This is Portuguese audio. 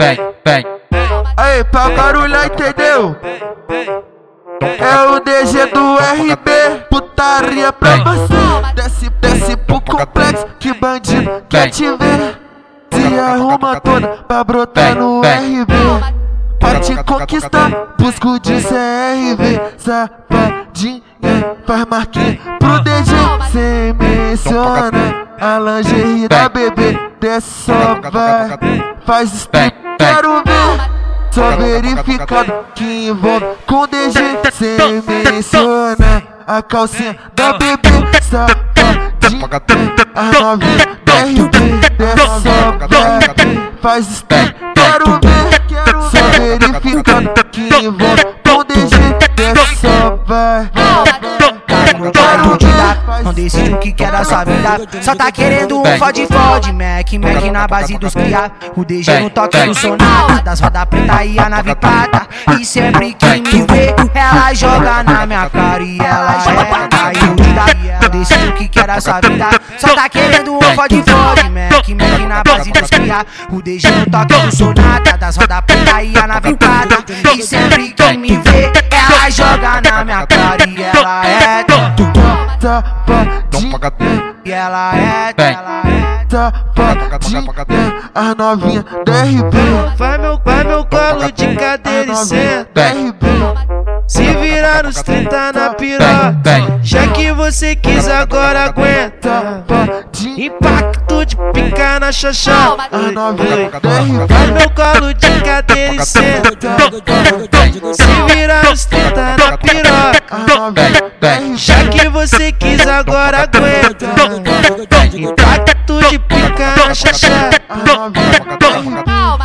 Vem, vem. Aí, pra barulhar, entendeu? É o DG do RB, putaria pra você. Desce, desce pro complexo, que bandido quer te ver. Se arruma toda pra brotar no RB. Pra te conquistar, busco de CRV. Safadinha, faz marquinha pro DG. Cê menciona a lingerie da bebê. Desce só vai, faz strip, quero ver. Só verificado que envolve com DG Cê menciona a calcinha da bebê. Safadinha, a novinha da RB Dessa vai, faz step, quero ver. Só verificado não o que quer da sua vida. Só tá querendo um fode fode, Mac, Mac na base dos cria. O DG no toque do sonata, das roda preta e a nave prata. E sempre que me vê, ela joga na minha cara e ela é da iludida. Não o que quer da sua vida. Só tá querendo um fode fode, Mac, Mac na base dos cria. O DG no toque do sonata, das roda preta e a nave prata. E sempre que me vê, ela joga na minha cara e ela é safadinha E ela é, ela é safadinha A novinha DRB Vai meu, vai meu colo de cadeira e senta DRB Se virar nos 30 na piroca Já que você quis agora aguenta. Impacto de pica na xoxó. A novinha DRB Vai meu colo de cadeira e senta Se virar nos 30 na piroca A novinha DRB Já você quis agora aguenta. Impacto de pica na DRB